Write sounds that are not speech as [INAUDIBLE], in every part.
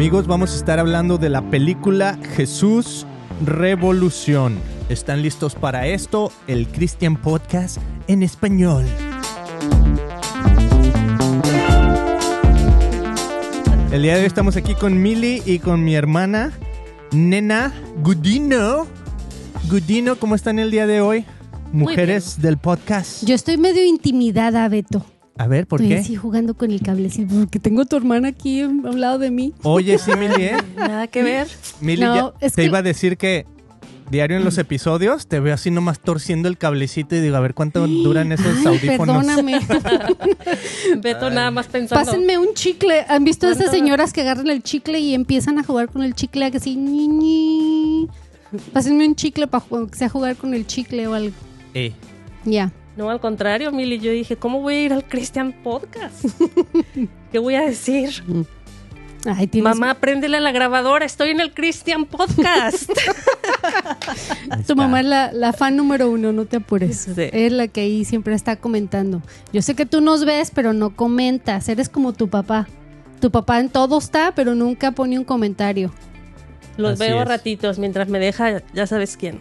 Amigos, vamos a estar hablando de la película Jesús Revolución. ¿Están listos para esto? El Christian Podcast en español. El día de hoy estamos aquí con Mili y con mi hermana Nena Gudino. Gudino, ¿cómo están el día de hoy? Mujeres del podcast. Yo estoy medio intimidada, Beto. A ver, ¿por estoy qué? así jugando con el cablecito porque tengo a tu hermana aquí a un lado de mí. Oye, [LAUGHS] sí, Mili, ¿eh? Nada que ver. Mili, No, te que- iba a decir que diario en los episodios te veo así nomás torciendo el cablecito y digo, a ver cuánto duran esos Ay, audífonos. perdóname. [LAUGHS] Beto nada más pensando. Pásenme un chicle. ¿Han visto a esas señoras que agarran el chicle y empiezan a jugar con el chicle así? ñi, ñi? Pásenme un chicle para que sea jugar con el chicle o algo. Eh, Ya. No, al contrario, Mili. Yo dije, ¿cómo voy a ir al Christian Podcast? [LAUGHS] ¿Qué voy a decir? Ay, tienes- Mamá, préndele a la grabadora. Estoy en el Christian Podcast. [LAUGHS] Tu mamá es la, la fan número uno, no te apures. Sí. Es la que ahí siempre está comentando. Yo sé que tú nos ves, pero no comentas. Eres como tu papá. Tu papá en todo está, pero nunca pone un comentario. Los Así veo es. ratitos mientras me deja, ya sabes quién.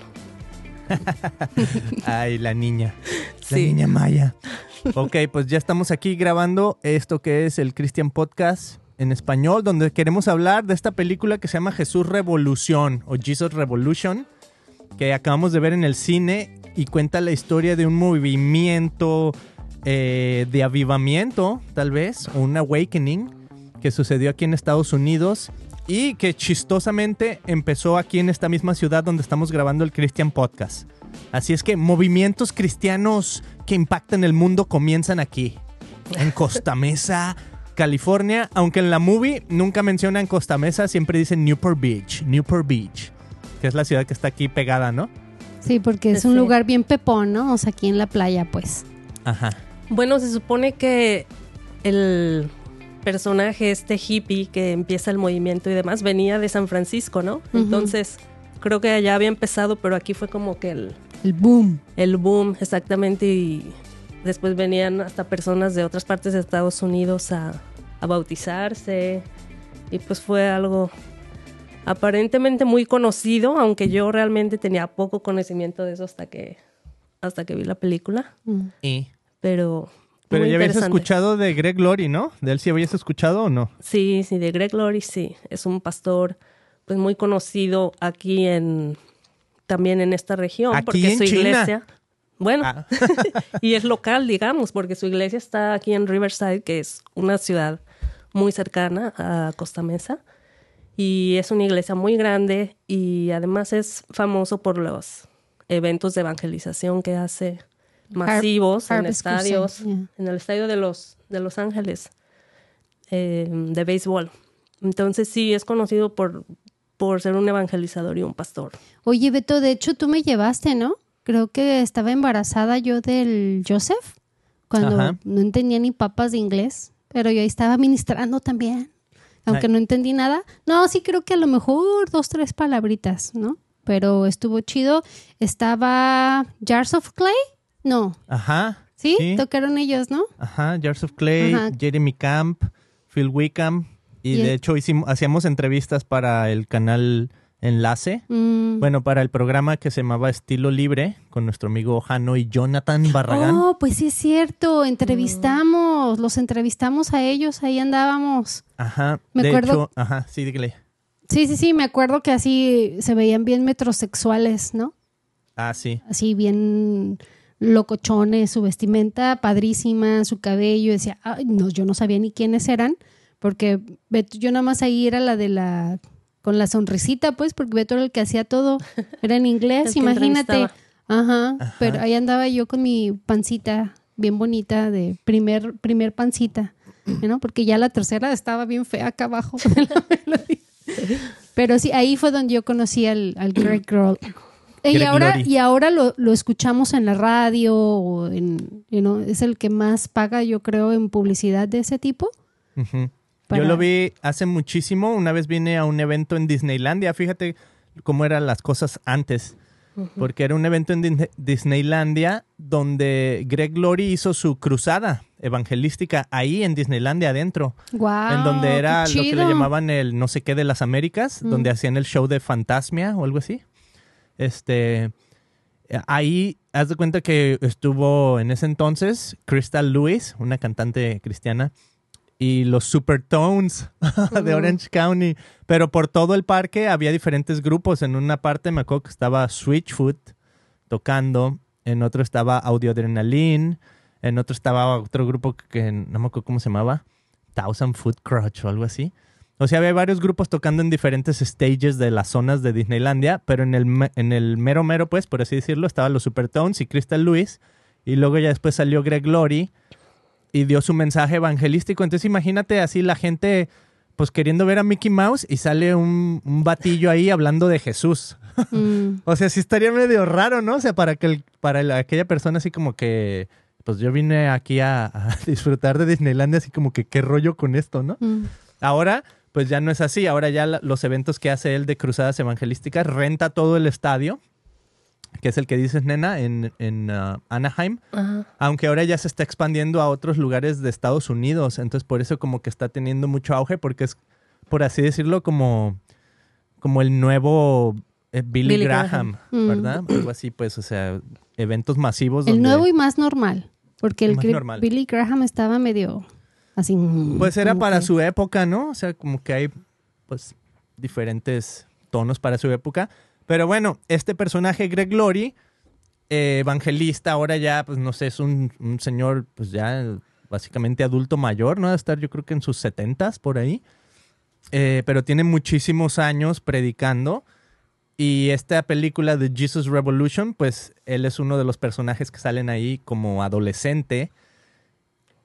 [LAUGHS] Ay, la niña. La Sí. niña Maya. [LAUGHS] Ok, pues ya estamos aquí grabando esto que es el Christian Podcast en español, donde queremos hablar de esta película que se llama Jesús Revolución o Jesus Revolution, que acabamos de ver en el cine y cuenta la historia de un movimiento eh, de avivamiento, tal vez, o un awakening que sucedió aquí en Estados Unidos y que chistosamente empezó aquí en esta misma ciudad donde estamos grabando el Christian Podcast. Así es que movimientos cristianos que impactan el mundo comienzan aquí, en Costa Mesa, California, aunque en la movie nunca mencionan Costa Mesa, siempre dicen Newport Beach, Newport Beach, que es la ciudad que está aquí pegada, ¿no? Sí, porque es un Sí. lugar bien pepón, ¿no? O sea, aquí en la playa, pues. Ajá. Bueno, se supone que el personaje, este hippie que empieza el movimiento y demás, venía de San Francisco, ¿no? Entonces, creo que allá había empezado, pero aquí fue como que el, El boom. el boom exactamente y después venían hasta personas de otras partes de Estados Unidos a, a bautizarse y pues fue algo aparentemente muy conocido, aunque yo realmente tenía poco conocimiento de eso hasta que hasta que vi la película, Mm. Y... pero Pero muy ya habías escuchado de Greg Glory, ¿no? ¿De él sí habías escuchado o no? Sí, sí, de Greg Laurie, sí. Es un pastor pues muy conocido aquí en también en esta región Aquí porque en su China. iglesia bueno, Ah. [LAUGHS] y es local, digamos, porque su iglesia está aquí en Riverside, que es una ciudad muy cercana a Costa Mesa. Y es una iglesia muy grande y además es famoso por los eventos de evangelización que hace masivos en Crusade, estadios, yeah. en el estadio de los, de Los Ángeles eh, de béisbol. Entonces sí, es conocido por, por ser un evangelizador y un pastor. Oye, Beto, de hecho tú me llevaste, ¿no? Creo que estaba embarazada yo del Joseph cuando Ajá. no entendía ni papas de inglés, pero yo ahí estaba ministrando también, aunque Ay. no entendí nada. No, sí creo que a lo mejor dos, tres palabritas, ¿no? Pero estuvo chido. Estaba Jars of Clay, no, Ajá. ¿sí? Tocaron ellos, ¿no? Ajá, Jars of Clay, Ajá. Jeremy Camp, Phil Wickham. Y, Y de el- hecho hicimos, hacíamos entrevistas para el canal Enlace. Mm. Bueno, para el programa que se llamaba Estilo Libre, con nuestro amigo Jano y Jonathan Barragán. Oh, pues sí es cierto, entrevistamos, los entrevistamos a ellos, ahí andábamos. Ajá. me de acuerdo- hecho, ajá, sí, dígale. Sí, sí, sí, me acuerdo que así se veían bien metrosexuales, ¿no? Ah, sí. Así bien locochones, su vestimenta padrísima, su cabello, decía, ay, no, yo no sabía ni quiénes eran, porque Beto, yo nada más ahí era la de la, con la sonrisita, pues, porque Beto era el que hacía todo, era en inglés, [LAUGHS] imagínate. Ajá, Ajá. pero ahí andaba yo con mi pancita bien bonita de primer, primer pancita, [CLEARS THROAT] ¿no? Porque ya la tercera estaba bien fea acá abajo [LAUGHS] de la melodía. [LAUGHS] Pero sí, ahí fue donde yo conocí al, al Greg Girl. Y ahora, y ahora lo, lo escuchamos en la radio o en, you know, es el que más paga, yo creo, en publicidad de ese tipo. Para- Yo lo vi hace muchísimo. Una vez vine a un evento en Disneylandia. Fíjate cómo eran las cosas antes. Porque era un evento en Disneylandia donde Greg Glory hizo su cruzada. evangelística ahí en Disneylandia adentro, Wow, en donde era lo que le llamaban el no sé qué de las Américas, Mm. donde hacían el show de Fantasmia o algo así. Este, ahí haz de cuenta que estuvo en ese entonces Crystal Lewis, una cantante cristiana, y los Supertones [LAUGHS] de. Orange County. Pero por todo el parque había diferentes grupos. En una parte me acuerdo que estaba Switchfoot tocando, en otro estaba Audio Adrenaline, en otro estaba otro grupo que no me acuerdo cómo se llamaba, Thousand Foot Crutch o algo así. O sea, había varios grupos tocando en diferentes stages de las zonas de Disneylandia, pero en el, en el mero mero, pues, por así decirlo, estaban los Supertones y Crystal Lewis, y luego ya después salió Greg Glory y dio su mensaje evangelístico. Entonces imagínate así la gente, pues, queriendo ver a Mickey Mouse y sale un, un batillo ahí hablando de Jesús. [LAUGHS] Mm, O sea, sí estaría medio raro, ¿no? O sea, para que el- para el- aquella persona así como que, pues yo vine aquí a, a [LAUGHS] disfrutar de Disneylandia, así como que qué rollo con esto, ¿no? mm. Ahora, pues ya no es así. Ahora ya los eventos que hace él de cruzadas evangelísticas renta todo el estadio, que es el que dices, nena, en, en ah, Anaheim. Ajá. Aunque ahora ya se está expandiendo a otros lugares de Estados Unidos. Entonces, por eso como que está teniendo mucho auge, porque es, por así decirlo, como, como el nuevo eh, Billy, Billy Graham, Graham. ¿verdad? Algo así, pues, o sea, eventos masivos. El donde- nuevo y más normal. Porque el Más normal. Billy Graham estaba medio así. mm, Pues era para que- su época, ¿no? O sea, como que hay, pues, diferentes tonos para su época. Pero bueno, este personaje, Greg Glory, eh, evangelista, ahora ya, pues, no sé, es un, un señor, pues, ya básicamente adulto mayor, ¿no? Debe estar yo creo que en sus setentas, por ahí. Eh, pero tiene muchísimos años predicando. Y esta película de Jesus Revolution, pues él es uno de los personajes que salen ahí como adolescente.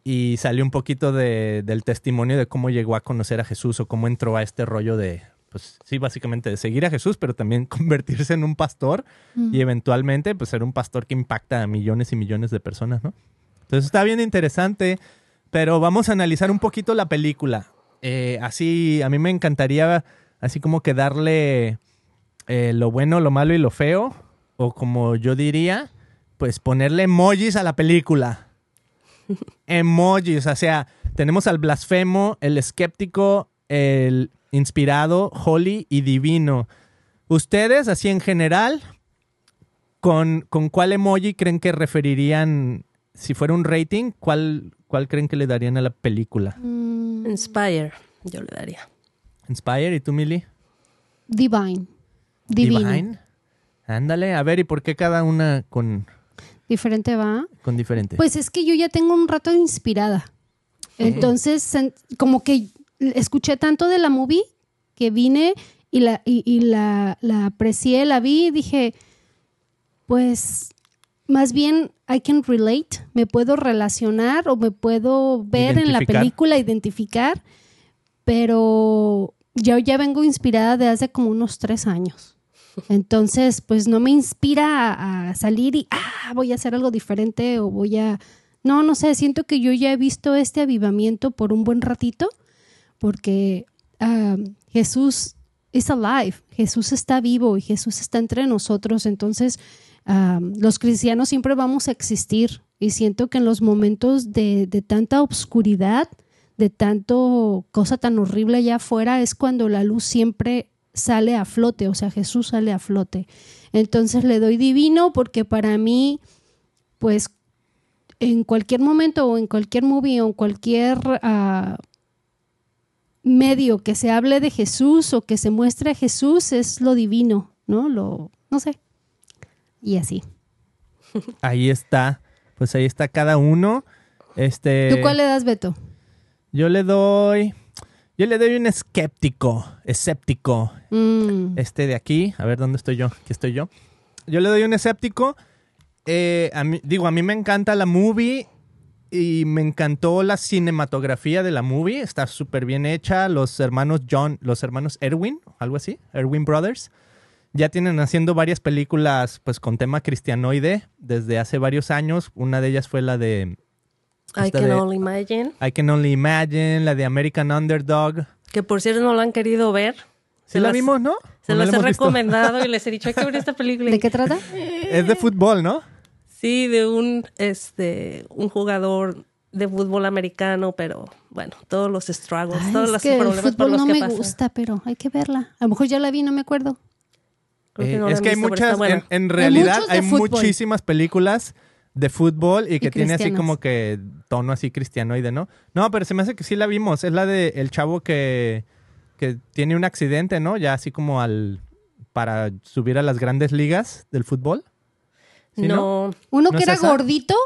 Y salió un poquito de- del testimonio de cómo llegó a conocer a Jesús o cómo entró a este rollo de, pues sí, básicamente de seguir a Jesús, pero también [LAUGHS] convertirse en un pastor Mm. y eventualmente pues ser un pastor que impacta a millones y millones de personas, ¿no? Entonces está bien interesante, pero vamos a analizar un poquito la película. Eh, así, a mí me encantaría así como que darle eh, lo bueno, lo malo y lo feo, o como yo diría, pues ponerle emojis a la película. Emojis, o sea, tenemos al blasfemo, el escéptico, el inspirado, holy y divino. Ustedes, así en general, ¿con, con cuál emoji creen que referirían, si fuera un rating, cuál, cuál creen que le darían a la película? Mm, Inspire, yo le daría. Inspire, ¿y tú, Millie? Divine. Divino. Ándale, a ver, ¿y por qué cada una con, Diferente va. con diferente? Pues es que yo ya tengo un rato inspirada. Entonces, como que escuché tanto de la movie que vine y la, y, y la, la aprecié, la vi y dije, pues más bien I can relate, me puedo relacionar o me puedo ver en la película, identificar, pero yo ya vengo inspirada de hace como unos tres años. Entonces, pues no me inspira a, salir y, ah, voy a hacer algo diferente o voy a... No, no sé, siento que yo ya he visto este avivamiento por un buen ratito, porque ah, Jesús es alive, Jesús está vivo y Jesús está entre nosotros, entonces ah, los cristianos siempre vamos a existir y siento que en los momentos de, de tanta obscuridad, de tanto cosa tan horrible allá afuera, es cuando la luz siempre sale a flote, o sea, Jesús sale a flote. Entonces le doy divino porque para mí, pues, en cualquier momento o en cualquier movie o en cualquier ah, medio que se hable de Jesús o que se muestre a Jesús es lo divino, ¿no? Lo, no sé. Y así. [LAUGHS] Ahí está, pues ahí está cada uno. Este, ¿Tú cuál le das, Beto? Yo le doy, yo le doy un escéptico, escéptico. Mm, Este de aquí, a ver dónde estoy yo, aquí estoy yo. Yo le doy un escéptico. Eh, a mí- digo, a mí me encanta la movie y me encantó la cinematografía de la movie. Está súper bien hecha. Los hermanos John, los hermanos Erwin, algo así, Erwin Brothers, ya tienen haciendo varias películas pues con tema cristianoide desde hace varios años. Una de ellas fue la de I can de- only imagine. I Can Only Imagine, la de American Underdog. Que por cierto no la han querido ver. Sí Se la las- vimos, ¿no? Se ¿O no las la he visto? recomendado y les he dicho hay que ver esta película. ¿De qué trata? [LAUGHS] Es de fútbol, ¿no? Sí, de un este un jugador de fútbol americano, pero bueno, todos los struggles, Ay, todos es los que el problemas por fútbol los no que me pasa. gusta, pero hay que verla. A lo mejor ya la vi, no me acuerdo. Creo que Eh, no es que hay muchas, en, en realidad hay fútbol. muchísimas películas de fútbol y que tiene así como que tono así cristianoide, ¿no? No, pero se me hace que sí la vimos. Es la de el chavo que, que tiene un accidente, ¿no? Ya así como al para subir a las grandes ligas del fútbol. ¿Sí, no, Uno ¿No que es era esa? gordito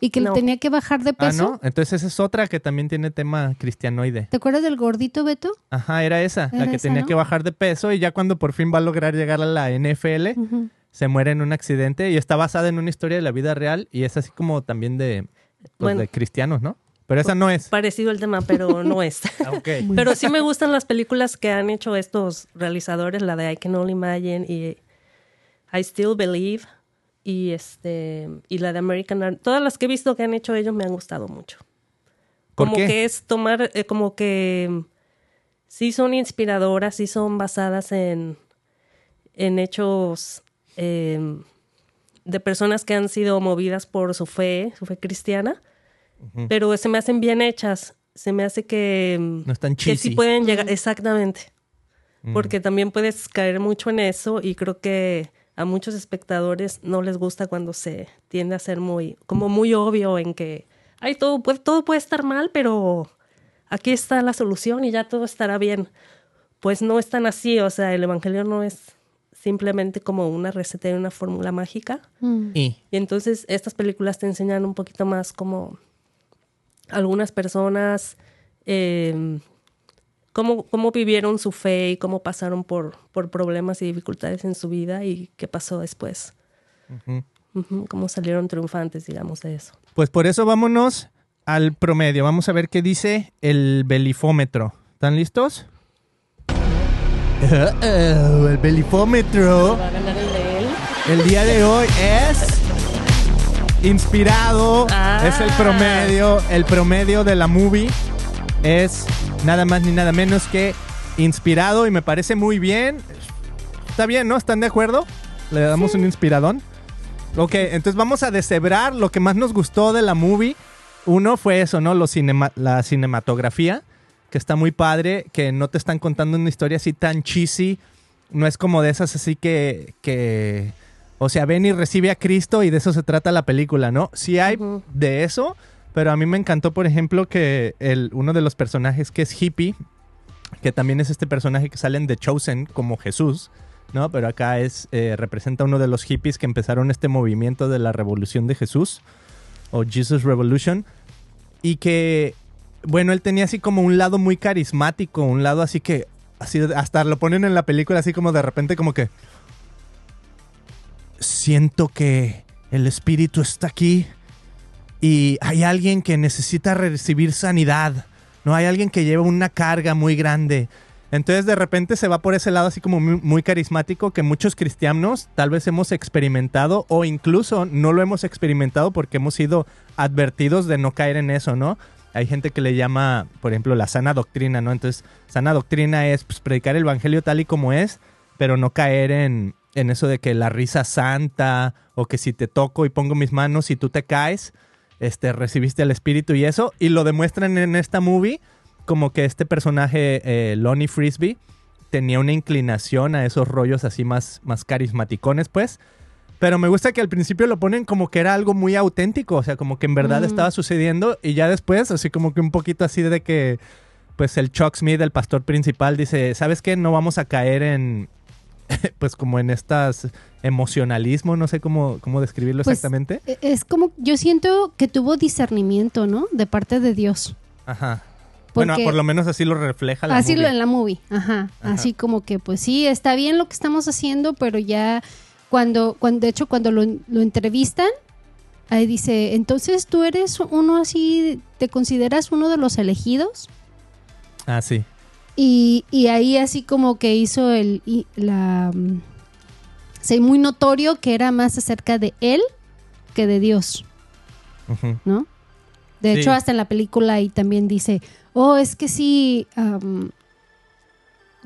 y que no. tenía que bajar de Ah, peso. ¿no? Entonces esa es otra que también tiene tema cristianoide. ¿Te acuerdas del gordito, Beto? Ajá, era esa, la que esa, tenía ¿no? que bajar de peso y ya cuando por fin va a lograr llegar a la NFL. Se muere en un accidente y está basada en una historia de la vida real y es así como también de, pues, Bueno. de cristianos, ¿no? Pero esa no es. Parecido el tema, pero no [LAUGHS] es. Ah. Pero sí me gustan las películas que han hecho estos realizadores, la de I Can Only Imagine y I Still Believe y este y la de American Art. Todas las que he visto que han hecho ellos me han gustado mucho. ¿Por Como qué? que es tomar, eh, como que sí son inspiradoras, sí son basadas en, en hechos eh, de personas que han sido movidas por su fe, su fe cristiana, pero se me hacen bien hechas. Se me hace que, mm, No están que sí pueden llegar, exactamente. Porque también puedes caer mucho en eso y creo que a muchos espectadores no les gusta cuando se tiende a ser muy, como muy obvio en que, ay, todo puede, todo puede estar mal, pero aquí está la solución y ya todo estará bien. Pues no es tan así, o sea, el Evangelio no es simplemente como una receta y una fórmula mágica. Mm. Y Y entonces estas películas te enseñan un poquito más como algunas personas, eh, cómo, cómo vivieron su fe y cómo pasaron por, por problemas y dificultades en su vida y qué pasó después. Cómo salieron triunfantes, digamos, de eso. pues por eso vámonos al promedio. Vamos a ver qué dice el belifómetro. ¿Están listos? Uh-oh, el belifómetro. Va a ganar el de él. El día de hoy es inspirado. Ah. Es el promedio. El promedio de la movie es nada más ni nada menos que inspirado y me parece muy bien. Está bien, ¿no? ¿Están de acuerdo? Le damos un inspiradón. Ok, entonces vamos a deshebrar lo que más nos gustó de la movie. Uno fue eso, ¿no? Lo cinema- la cinematografía, que está muy padre, que no te están contando una historia así tan cheesy. No es como de esas así que, que o sea, ven y recibe a Cristo y de eso se trata la película, ¿no? Sí hay de eso, pero a mí me encantó, por ejemplo, que el, uno de los personajes que es hippie, que también es este personaje que sale en The Chosen como Jesús, ¿no? Pero acá es, eh, representa uno de los hippies que empezaron este movimiento de la revolución de Jesús, o Jesus Revolution, y que, bueno, él tenía así como un lado muy carismático, un lado así que, así, hasta lo ponen en la película así como de repente como que, siento que el espíritu está aquí y hay alguien que necesita recibir sanidad, no hay alguien que lleva una carga muy grande. Entonces de repente se va por ese lado así como muy, muy carismático que muchos cristianos tal vez hemos experimentado o incluso no lo hemos experimentado porque hemos sido advertidos de no caer en eso, ¿no? Hay gente que le llama, por ejemplo, la sana doctrina, ¿no? Entonces, sana doctrina es pues, predicar el evangelio tal y como es, pero no caer en, eso de que la risa santa o que si te toco y pongo mis manos y tú te caes, este, recibiste el espíritu y eso. Y lo demuestran en esta movie como que este personaje, eh, Lonnie Frisbee, tenía una inclinación a esos rollos así más, más carismaticones, pues. Pero me gusta que al principio lo ponen como que era algo muy auténtico, o sea, como que en verdad Mm. estaba sucediendo y ya después, así como que un poquito así de que, pues el Chuck Smith, el pastor principal, dice, ¿sabes qué? No vamos a caer en, [LAUGHS] pues como en estas emocionalismo, no sé cómo, cómo describirlo Pues, exactamente. E- Es como, yo siento que tuvo discernimiento, ¿no? De parte de Dios. Ajá. Bueno, por lo menos así lo refleja la Así lo en la movie, ajá. Ajá. Así como que, pues sí, está bien lo que estamos haciendo, pero ya cuando, cuando de hecho, cuando lo, lo entrevistan, ahí dice, entonces tú eres uno así, ¿te consideras uno de los elegidos? Ah, sí. Y, y ahí así como que hizo el, y la, mm, sí, muy notorio que era más acerca de él que de Dios. ¿no? De Sí. hecho, hasta en la película ahí también dice, oh, es que sí, am,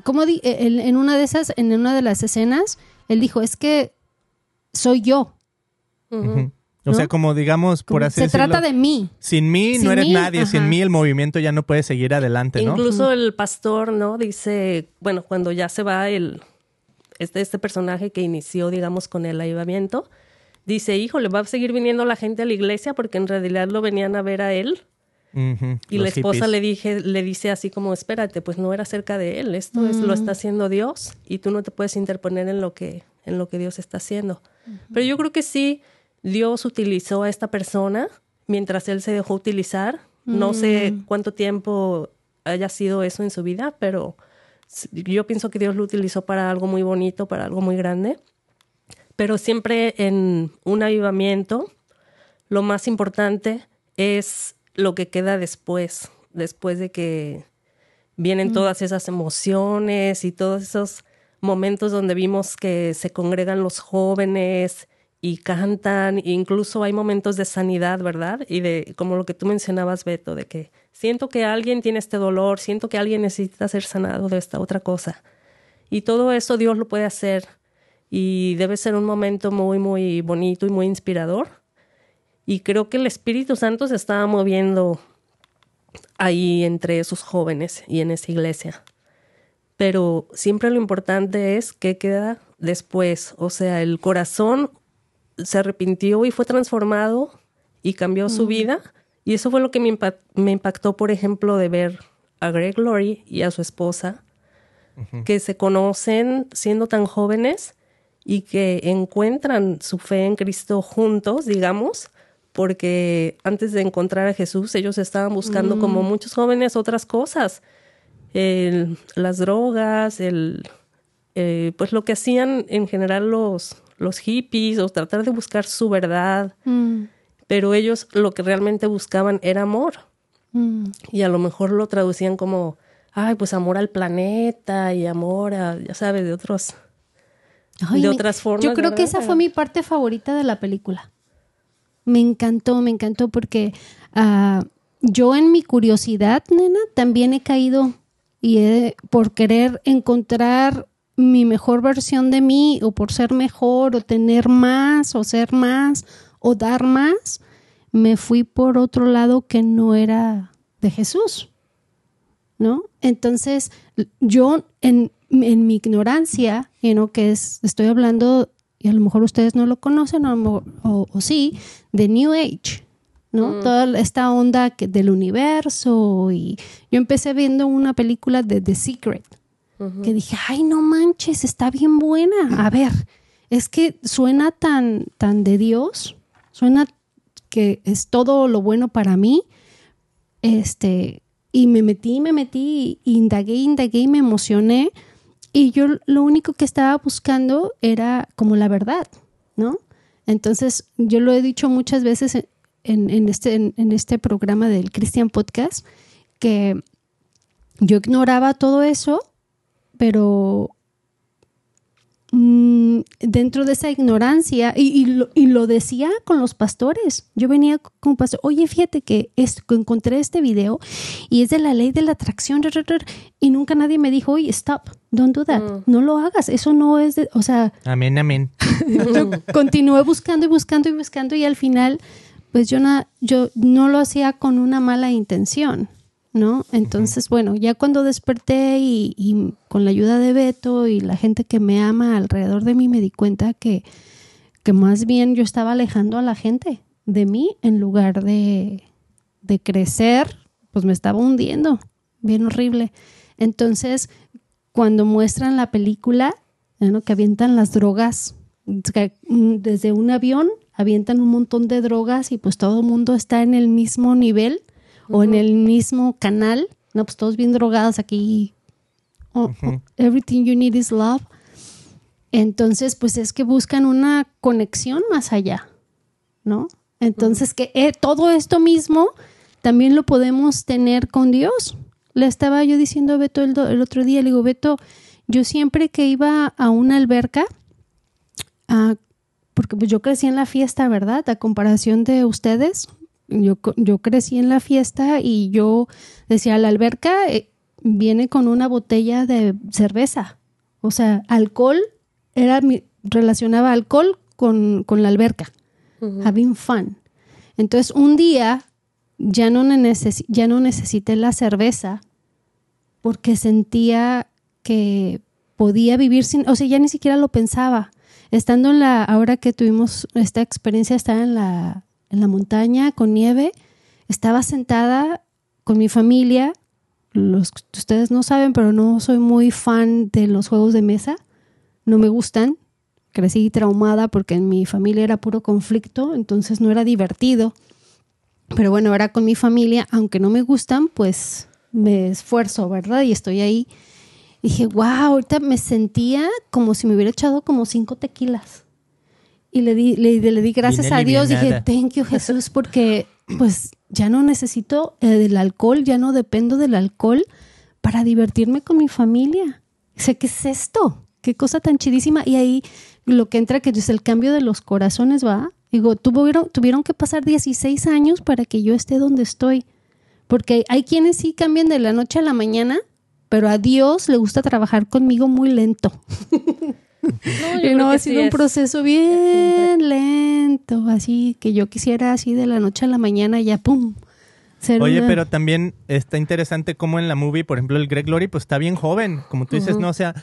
¿cómo di- e, en, en una de esas, en una de las escenas, él dijo, es que soy yo. Ujú. O ¿no? sea, como digamos, por Como así se decirlo, trata de mí. sin mí Sin no eres mí, nadie, sin mí el movimiento ya no puede seguir adelante, ¿no? Incluso el pastor, ¿no? Dice, bueno, cuando ya se va el este, este personaje que inició, digamos, con el avivamiento, dice, híjole, va a seguir viniendo la gente a la iglesia porque en realidad lo venían a ver a él. Y los la esposa hippies. le dije, le dice así como, espérate, pues no era cerca de él, esto es, lo está haciendo Dios y tú no te puedes interponer en lo que, en lo que Dios está haciendo. Pero yo creo que sí, Dios utilizó a esta persona mientras él se dejó utilizar. No sé cuánto tiempo haya sido eso en su vida, pero yo pienso que Dios lo utilizó para algo muy bonito, para algo muy grande. Pero siempre en un avivamiento, lo más importante es lo que queda después, después de que vienen todas esas emociones y todos esos momentos donde vimos que se congregan los jóvenes y cantan, e incluso hay momentos de sanidad, ¿verdad? Y de como lo que tú mencionabas, Beto, de que siento que alguien tiene este dolor, siento que alguien necesita ser sanado de esta otra cosa. Y todo eso Dios lo puede hacer y debe ser un momento muy, muy bonito y muy inspirador. Y creo que el Espíritu Santo se estaba moviendo ahí entre esos jóvenes y en esa iglesia. Pero siempre lo importante es qué queda después. O sea, el corazón se arrepintió y fue transformado y cambió su vida. Y eso fue lo que me, me impactó, por ejemplo, de ver a Greg Laurie y a su esposa, que se conocen siendo tan jóvenes y que encuentran su fe en Cristo juntos, digamos, porque antes de encontrar a Jesús ellos estaban buscando como muchos jóvenes otras cosas, el- las drogas, el, eh, pues lo que hacían en general los, los hippies o tratar de buscar su verdad, Mm, pero ellos lo que realmente buscaban era amor mm. y a lo mejor lo traducían como, ay, pues amor al planeta y amor a, ya sabes, de otros, Ay, de otras formas. Yo creo que esa fue mi parte favorita de la película. Me encantó, me encantó porque ah, yo en mi curiosidad, nena, también he caído y he- por querer encontrar mi mejor versión de mí o por ser mejor o tener más o ser más o dar más, me fui por otro lado que no era de Jesús. ¿no? Entonces, yo en, en mi ignorancia, you know, que es, estoy hablando, y a lo mejor ustedes no lo conocen, o, sí, de New Age, ¿no? Toda esta onda que, del universo, y yo empecé viendo una película de The Secret, que dije, ay, no manches, está bien buena. A ver, es que suena tan, tan de Dios, suena que es todo lo bueno para mí, este, y me metí, me metí, indagué, indagué y me emocioné. Y yo lo único que estaba buscando era como la verdad, ¿no? Entonces, yo lo he dicho muchas veces en, en- este, en, en este programa del Christian Podcast, que yo ignoraba todo eso, pero mm, dentro de esa ignorancia, y, y lo, y lo decía con los pastores. Yo venía con un pastor, oye, fíjate que, es, que encontré este video y es de la ley de la atracción, rar, rar, rar", y nunca nadie me dijo, oye, stop, don't do that, no lo hagas, eso no es de, o sea, Amén, amén. [LAUGHS] continué buscando y buscando y buscando y al final, pues yo, na- yo no lo hacía con una mala intención, ¿no? Entonces, bueno, ya cuando desperté y, y con la ayuda de Beto y la gente que me ama alrededor de mí, me di cuenta que, que más bien yo estaba alejando a la gente de mí en lugar de, de crecer, pues me estaba hundiendo, bien horrible. Entonces, cuando muestran la película, ¿no? que avientan las drogas desde un avión, avientan un montón de drogas y pues todo el mundo está en el mismo nivel o en el mismo canal, no, pues todos bien drogados aquí. Oh, oh, everything you need is love. Entonces, pues es que buscan una conexión más allá, ¿no? Entonces, que eh, todo esto mismo también lo podemos tener con Dios. Le estaba yo diciendo a Beto el, do- el otro día, le digo, Beto, yo siempre que iba a una alberca, ah, porque pues yo crecí en la fiesta, ¿verdad? A comparación de ustedes, yo, yo crecí en la fiesta y yo decía, la alberca eh, viene con una botella de cerveza. O sea, alcohol, era mi, relacionaba alcohol con, con la alberca. having fun. Entonces, un día ya no, ya no necesité la cerveza porque sentía que podía vivir sin, o sea, ya ni siquiera lo pensaba. Estando en la, ahora que tuvimos esta experiencia, estar en la, en la montaña con nieve, estaba sentada con mi familia. Los, ustedes no saben, pero no soy muy fan de los juegos de mesa. No me gustan. Crecí traumada porque en mi familia era puro conflicto, entonces no era divertido. Pero bueno, ahora con mi familia, aunque no me gustan, pues me esfuerzo, ¿verdad? Y estoy ahí. Dije, wow, ahorita me sentía como si me hubiera echado como cinco tequilas. Y le di, le, le di gracias a Dios. Dije, thank you, Jesús, porque pues ya no necesito eh, del alcohol, ya no dependo del alcohol para divertirme con mi familia. Sé ¿qué es esto? Qué cosa tan chidísima. Y ahí lo que entra, que es el cambio de los corazones, ¿va? Digo, tuvieron, tuvieron que pasar 16 años para que yo esté donde estoy. Porque hay quienes sí cambian de la noche a la mañana, pero a Dios le gusta trabajar conmigo muy lento. [LAUGHS] No, yo creo no, que ha sido sí un es. proceso bien lento, así que yo quisiera así de la noche a la mañana ya, ¡pum! ser Oye, una- pero también está interesante cómo en la movie, por ejemplo, el Greg Glory, pues está bien joven, como tú dices. ¿no? O sea,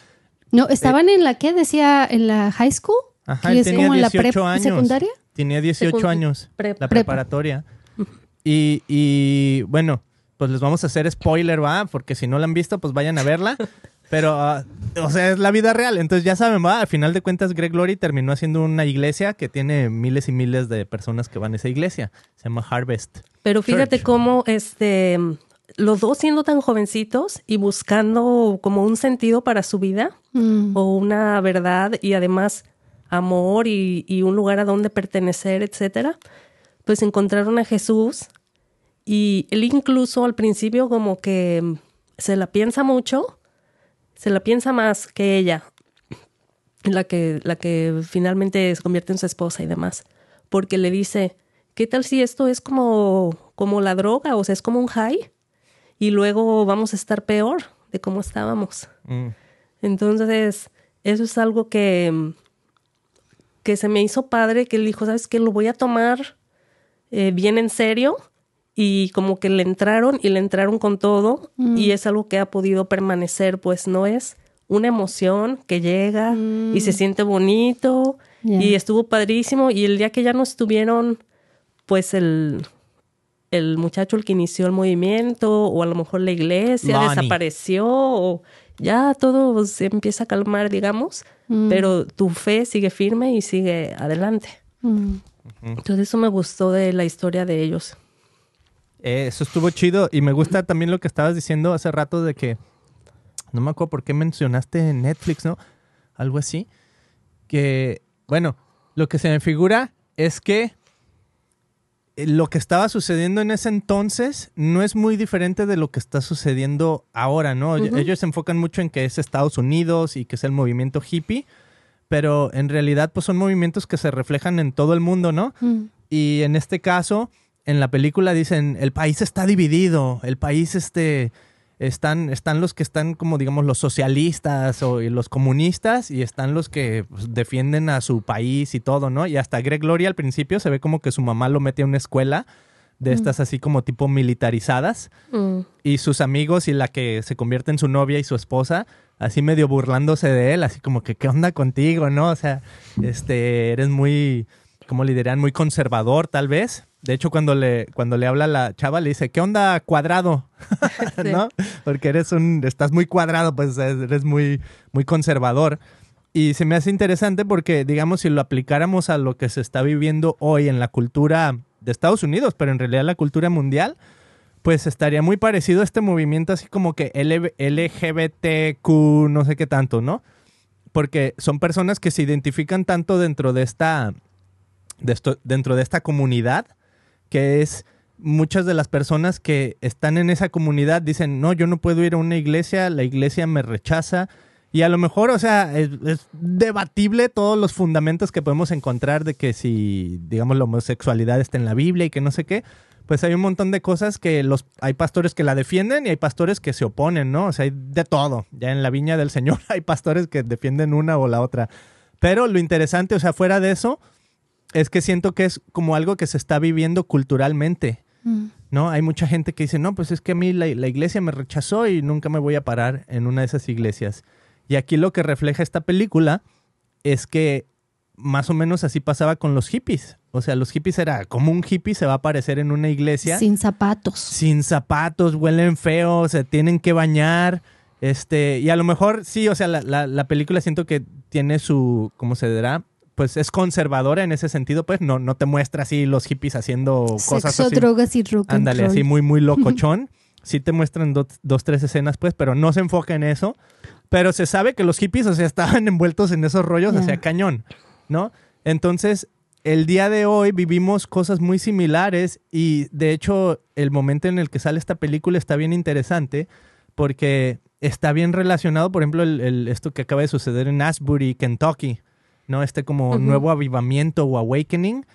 No, estaban en la, ¿qué decía? ¿En la high school? ajá, que él es tenía como en la 18 prep- años. secundaria. Tenía 18 Secund- años, la Prepa. preparatoria. Y, y bueno, pues les vamos a hacer spoiler, ¿va? Porque si no la han visto, pues vayan a verla. [LAUGHS] Pero, ah, o sea, es la vida real. Entonces ya saben, va, al final de cuentas Greg Glory terminó haciendo una iglesia que tiene miles y miles de personas que van a esa iglesia. Se llama Harvest. Pero fíjate Church. cómo este los dos siendo tan jovencitos y buscando como un sentido para su vida Mm. o una verdad y además amor y, y un lugar a donde pertenecer, etcétera, pues encontraron a Jesús y él incluso al principio como que se la piensa mucho, se la piensa más que ella, la que, la que finalmente se convierte en su esposa y demás, porque le dice, ¿qué tal si esto es como, como la droga? O sea, es como un high y luego vamos a estar peor de cómo estábamos. Mm. Entonces, eso es algo que, que se me hizo padre, que él dijo, ¿sabes qué? Lo voy a tomar eh, bien en serio y como que le entraron y le entraron con todo y es algo que ha podido permanecer, pues no es una emoción que llega y se siente bonito y estuvo padrísimo y el día que ya no estuvieron, pues el, el muchacho el que inició el movimiento o a lo mejor la iglesia Lonnie. desapareció o ya todo se empieza a calmar, digamos, pero tu fe sigue firme y sigue adelante. Mm. Entonces eso me gustó de la historia de ellos. Eh, eso estuvo chido y me gusta también lo que estabas diciendo hace rato de que no me acuerdo por qué mencionaste Netflix, ¿no? Algo así. Que, bueno, lo que se me figura es que eh, lo que estaba sucediendo en ese entonces no es muy diferente de lo que está sucediendo ahora, ¿no? Ellos se enfocan mucho en que es Estados Unidos y que es el movimiento hippie, pero en realidad pues son movimientos que se reflejan en todo el mundo, ¿no? Mm. Y en este caso, en la película dicen, el país está dividido, el país este, están, están los que están como digamos los socialistas o y los comunistas y están los que pues, defienden a su país y todo, ¿no? Y hasta Greg Gloria al principio se ve como que su mamá lo mete a una escuela de estas así como tipo militarizadas Mm. y sus amigos y la que se convierte en su novia y su esposa, así medio burlándose de él, así como que, ¿qué onda contigo, no? O sea, este, eres muy, ¿cómo le dirían? Muy conservador, tal vez. De hecho, cuando le, cuando le habla a la chava, le dice, ¿qué onda cuadrado? [LAUGHS] [LAUGHS] Sí. ¿No? Porque eres un, estás muy cuadrado, pues eres muy, muy conservador. Y se me hace interesante porque, digamos, si lo aplicáramos a lo que se está viviendo hoy en la cultura de Estados Unidos, pero en realidad la cultura mundial, pues estaría muy parecido a este movimiento así como que LGBTQ, no sé qué tanto, ¿no? Porque son personas que se identifican tanto dentro de esta, dentro de esta comunidad, que es muchas de las personas que están en esa comunidad dicen, no, yo no puedo ir a una iglesia, la iglesia me rechaza. Y a lo mejor, o sea, es, es debatible todos los fundamentos que podemos encontrar de que si, digamos, la homosexualidad está en la Biblia y que no sé qué, pues hay un montón de cosas que los hay pastores que la defienden y hay pastores que se oponen, ¿no? O sea, hay de todo. Ya en la viña del Señor [LAUGHS] hay pastores que defienden una o la otra. Pero lo interesante, o sea, fuera de eso, es que siento que es como algo que se está viviendo culturalmente. Mm. ¿no? Hay mucha gente que dice, no, pues es que a mí la, la, iglesia me rechazó y nunca me voy a parar en una de esas iglesias. Y aquí lo que refleja esta película es que más o menos así pasaba con los hippies. O sea, los hippies era como un hippie se va a aparecer en una iglesia. Sin zapatos. Sin zapatos, huelen feos, se tienen que bañar. Este, y a lo mejor sí, o sea, la, la, la película siento que tiene su, ¿cómo se dirá? Pues es conservadora en ese sentido, pues no, no te muestra así los hippies haciendo cosas así. drogas y rock and Ándale, así muy, muy [LAUGHS] locochón. sí te muestran do- dos, tres escenas, pues, pero no se enfoca en eso. Pero se sabe que los hippies, o sea, estaban [LAUGHS] envueltos en esos rollos Ya. hacia cañón, ¿no? Entonces, el día de hoy vivimos cosas muy similares y de hecho el momento en el que sale esta película está bien interesante porque está bien relacionado, por ejemplo, el, el- esto que acaba de suceder en Asbury, Kentucky, ¿no? Este como nuevo avivamiento o awakening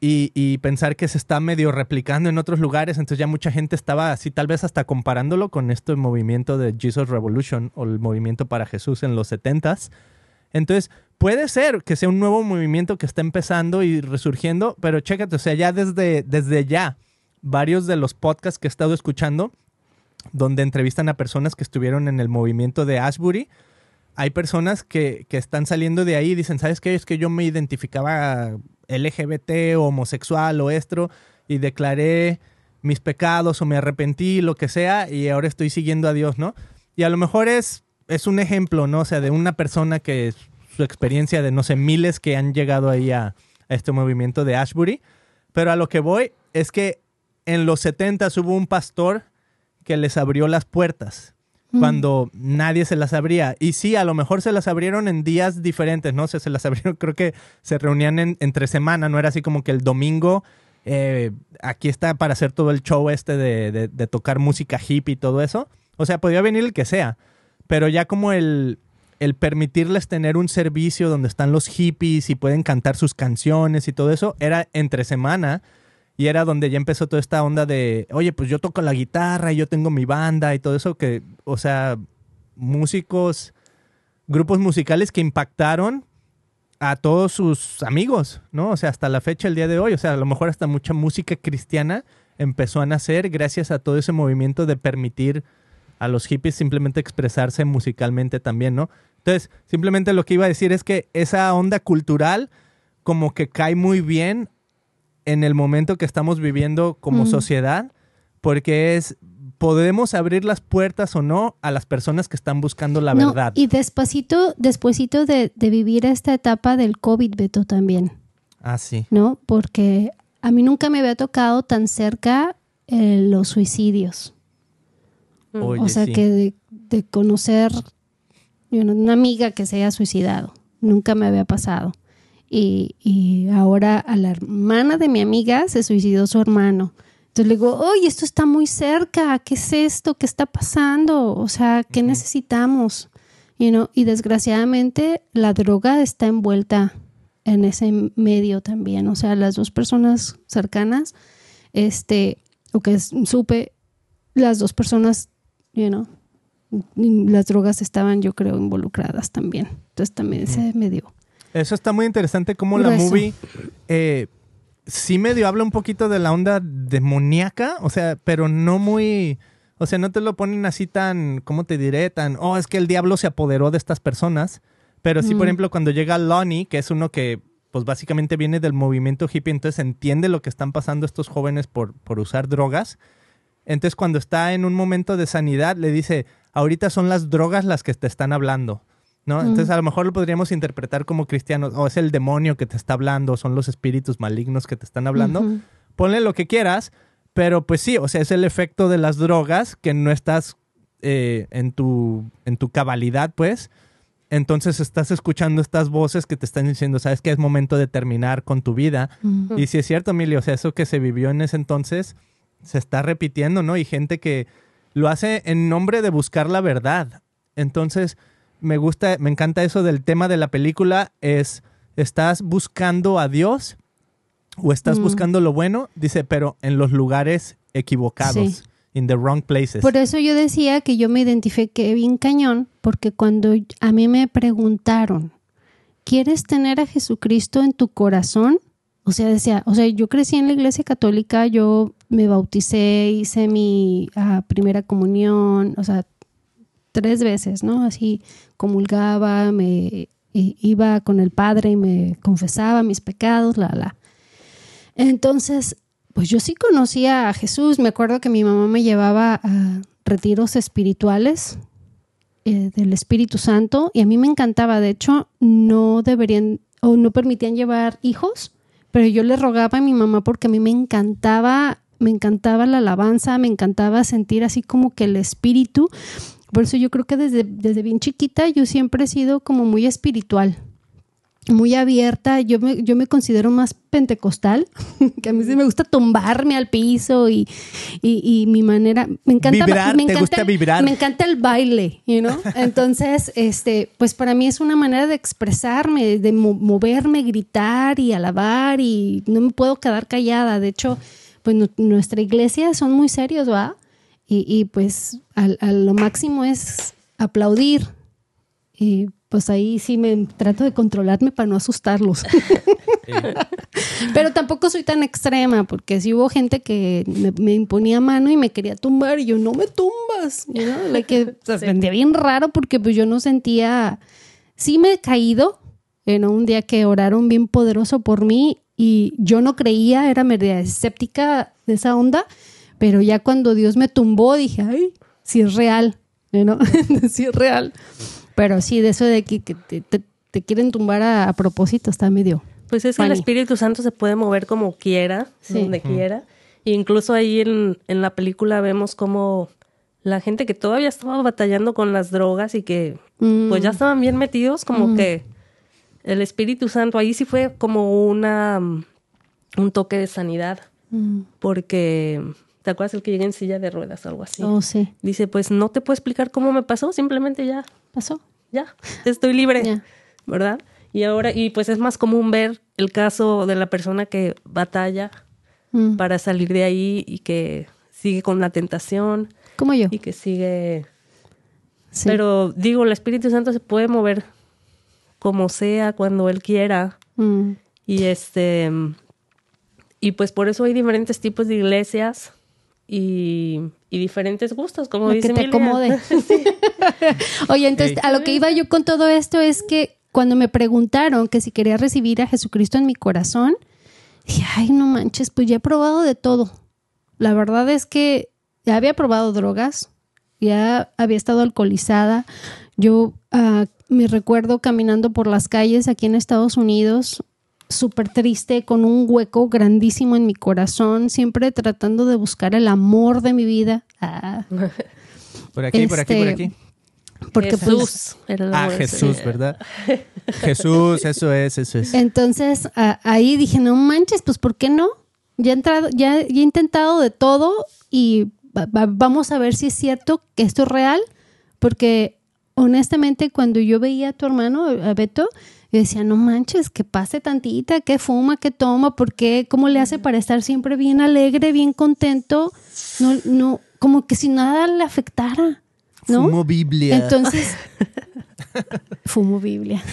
y, y pensar que se está medio replicando en otros lugares, entonces ya mucha gente estaba así tal vez hasta comparándolo con este movimiento de Jesus Revolution o el movimiento para Jesús en los 70s. Entonces, puede ser que sea un nuevo movimiento que está empezando y resurgiendo, pero chécate, o sea, ya desde, desde ya, varios de los podcasts que he estado escuchando, donde entrevistan a personas que estuvieron en el movimiento de Ashbury, hay personas que, que están saliendo de ahí y dicen, ¿sabes qué? Es que yo me identificaba LGBT homosexual o esto y declaré mis pecados o me arrepentí, lo que sea, y ahora estoy siguiendo a Dios, ¿no? Y a lo mejor es, es un ejemplo, ¿no? O sea, de una persona que su experiencia de, no sé, miles que han llegado ahí a, a este movimiento de Ashbury. Pero a lo que voy es que en los 70 hubo un pastor que les abrió las puertas Cuando nadie se las abría. Y sí, a lo mejor se las abrieron en días diferentes, ¿no? O sea, se las abrieron, [LAUGHS] creo que se reunían en- entre semana, no era así como que el domingo, eh, aquí está para hacer todo el show este de, de- de tocar música hippie y todo eso. O sea, podía venir el que sea, pero ya como el, el permitirles tener un servicio donde están los hippies y pueden cantar sus canciones y todo eso, era entre semana. Y era donde ya empezó toda esta onda de, oye, pues yo toco la guitarra y yo tengo mi banda y todo eso que, o sea, músicos, grupos musicales que impactaron a todos sus amigos, ¿no? O sea, hasta la fecha, el día de hoy, o sea, a lo mejor hasta mucha música cristiana empezó a nacer gracias a todo ese movimiento de permitir a los hippies simplemente expresarse musicalmente también, ¿no? Entonces, simplemente lo que iba a decir es que esa onda cultural como que cae muy bien en el momento que estamos viviendo como Mm. sociedad, porque es, podemos abrir las puertas o no a las personas que están buscando la No, verdad. Y despacito, despuesito de, de vivir esta etapa del COVID, Beto, también, Ah, sí. ¿no? Porque a mí nunca me había tocado tan cerca eh, los suicidios. Mm. Oye, o sea, sí. que de, de conocer you know, una amiga que se haya suicidado. Nunca me había pasado. Y, y ahora a la hermana de mi amiga se suicidó su hermano. Entonces le digo, oye, esto está muy cerca, ¿qué es esto? ¿Qué está pasando? O sea, ¿qué necesitamos? You know, y desgraciadamente la droga está envuelta en ese medio también. O sea, las dos personas cercanas, este, o que supe, las dos personas, you know, las drogas estaban, yo creo, involucradas también. Entonces también se me dio. Eso está muy interesante como la movie eh, sí medio habla un poquito de la onda demoníaca, o sea, pero no muy... O sea, no te lo ponen así tan, ¿cómo te diré? Tan, oh, es que el diablo se apoderó de estas personas. Pero sí, por Mm. ejemplo, cuando llega Lonnie, que es uno que, pues básicamente viene del movimiento hippie, entonces entiende lo que están pasando estos jóvenes por, por usar drogas. Entonces, cuando está en un momento de sanidad, le dice, ahorita son las drogas las que te están hablando. ¿No? Mm. Entonces, a lo mejor lo podríamos interpretar como cristianos, o es el demonio que te está hablando, son los espíritus malignos que te están hablando ponle lo que quieras, pero pues sí, o sea, es el efecto de las drogas que no estás eh, en, tu, en tu cabalidad, pues. Entonces estás escuchando estas voces que te están diciendo, sabes que es momento de terminar con tu vida. Y si es cierto, Emilio, o sea, eso que se vivió en ese entonces se está repitiendo, ¿no? Y gente que lo hace en nombre de buscar la verdad. Entonces, me gusta, me encanta eso del tema de la película, es, ¿estás buscando a Dios o estás Mm. buscando lo bueno? Dice, pero en los lugares equivocados, Sí. in the wrong places. Por eso yo decía que yo me identifiqué bien cañón, porque cuando a mí me preguntaron, ¿quieres tener a Jesucristo en tu corazón? O sea, decía, o sea, yo crecí en la iglesia católica, yo me bauticé, hice mi ah, primera comunión, o sea, tres veces, ¿no? Así comulgaba, me iba con el padre y me confesaba mis pecados, la, la. Entonces, pues yo sí conocía a Jesús. Me acuerdo que mi mamá me llevaba a retiros espirituales eh, del Espíritu Santo y a mí me encantaba. De hecho, no deberían o no permitían llevar hijos, pero yo le rogaba a mi mamá porque a mí me encantaba, me encantaba la alabanza, me encantaba sentir así como que el espíritu. Por eso yo creo que desde, desde bien chiquita yo siempre he sido como muy espiritual muy abierta. Yo me, yo me considero más pentecostal, [LAUGHS] que a mí sí me gusta tumbarme al piso y, y, y mi manera. Me encanta, Vibrar, me ¿te encanta gusta el- vibrar? Me encanta el baile, you know? [LAUGHS] Entonces, este, pues para mí es una manera de expresarme, de mo- moverme, gritar y alabar y no me puedo quedar callada. De hecho, pues nu- nuestra iglesia son muy serios, ¿va? Y, y pues al- a lo máximo es aplaudir. Y pues ahí sí me trato de controlarme para no asustarlos. [LAUGHS] Pero tampoco soy tan extrema, porque si hubo gente que me, me imponía mano y me quería tumbar, y yo, no me tumbas. Know? Like que se sentía bien raro porque pues yo no sentía... Sí me he caído, en un día que oraron bien poderoso por mí y yo no creía, era media escéptica de esa onda, pero ya cuando Dios me tumbó dije, ay, sí es real, you know? [LAUGHS] sí es real. Pero sí, de eso de que, que te, te- te quieren tumbar a, a propósito está medio... Pues es que el Funny. Espíritu Santo se puede mover como quiera, Sí. donde quiera. E incluso ahí en, en la película vemos como la gente que todavía estaba batallando con las drogas y que Mm. pues ya estaban bien metidos, como que el Espíritu Santo ahí sí fue como una mm, un toque de sanidad, Mm. porque ¿te acuerdas el que llega en silla de ruedas o algo así? Oh, sí. Dice, pues no te puedo explicar cómo me pasó, simplemente ya ¿Pasó? ya, estoy libre, Ya. ¿verdad? Y ahora, y pues es más común ver el caso de la persona que batalla Mm. para salir de ahí y que sigue con la tentación Como yo. y que sigue... Sí. Pero digo, el Espíritu Santo se puede mover como sea, cuando Él quiera. Mm. Y este... Y pues por eso hay diferentes tipos de iglesias y, y diferentes gustos, como Lo dice que te Emilia. acomode. [LAUGHS] [LAUGHS] Oye, entonces a lo que iba yo con todo esto es que cuando me preguntaron que si quería recibir a Jesucristo en mi corazón, dije, ay, no manches, pues ya he probado de todo. La verdad es que ya había probado drogas, ya había estado alcoholizada. Yo ah, me recuerdo caminando por las calles aquí en Estados Unidos, súper triste, con un hueco grandísimo en mi corazón, siempre tratando de buscar el amor de mi vida. Ah, [LAUGHS] Por aquí, por aquí, por Este, aquí. porque pues, Jesús. el Ah, Jesús. ¿verdad? [LAUGHS] Jesús, eso es, eso es. Entonces a- ahí dije, no manches, pues ¿por qué no? Ya he entrado, ya, ya he intentado de todo y va- va- vamos a ver si es cierto que esto es real, porque honestamente cuando yo veía a tu hermano, a Beto, yo decía, no manches, que pase tantita, que fuma, que toma, ¿por qué? ¿Cómo le hace para estar siempre bien alegre, bien contento? No, no, como que si nada le afectara, ¿no? Fumo Biblia. Entonces, [LAUGHS] fumo Biblia.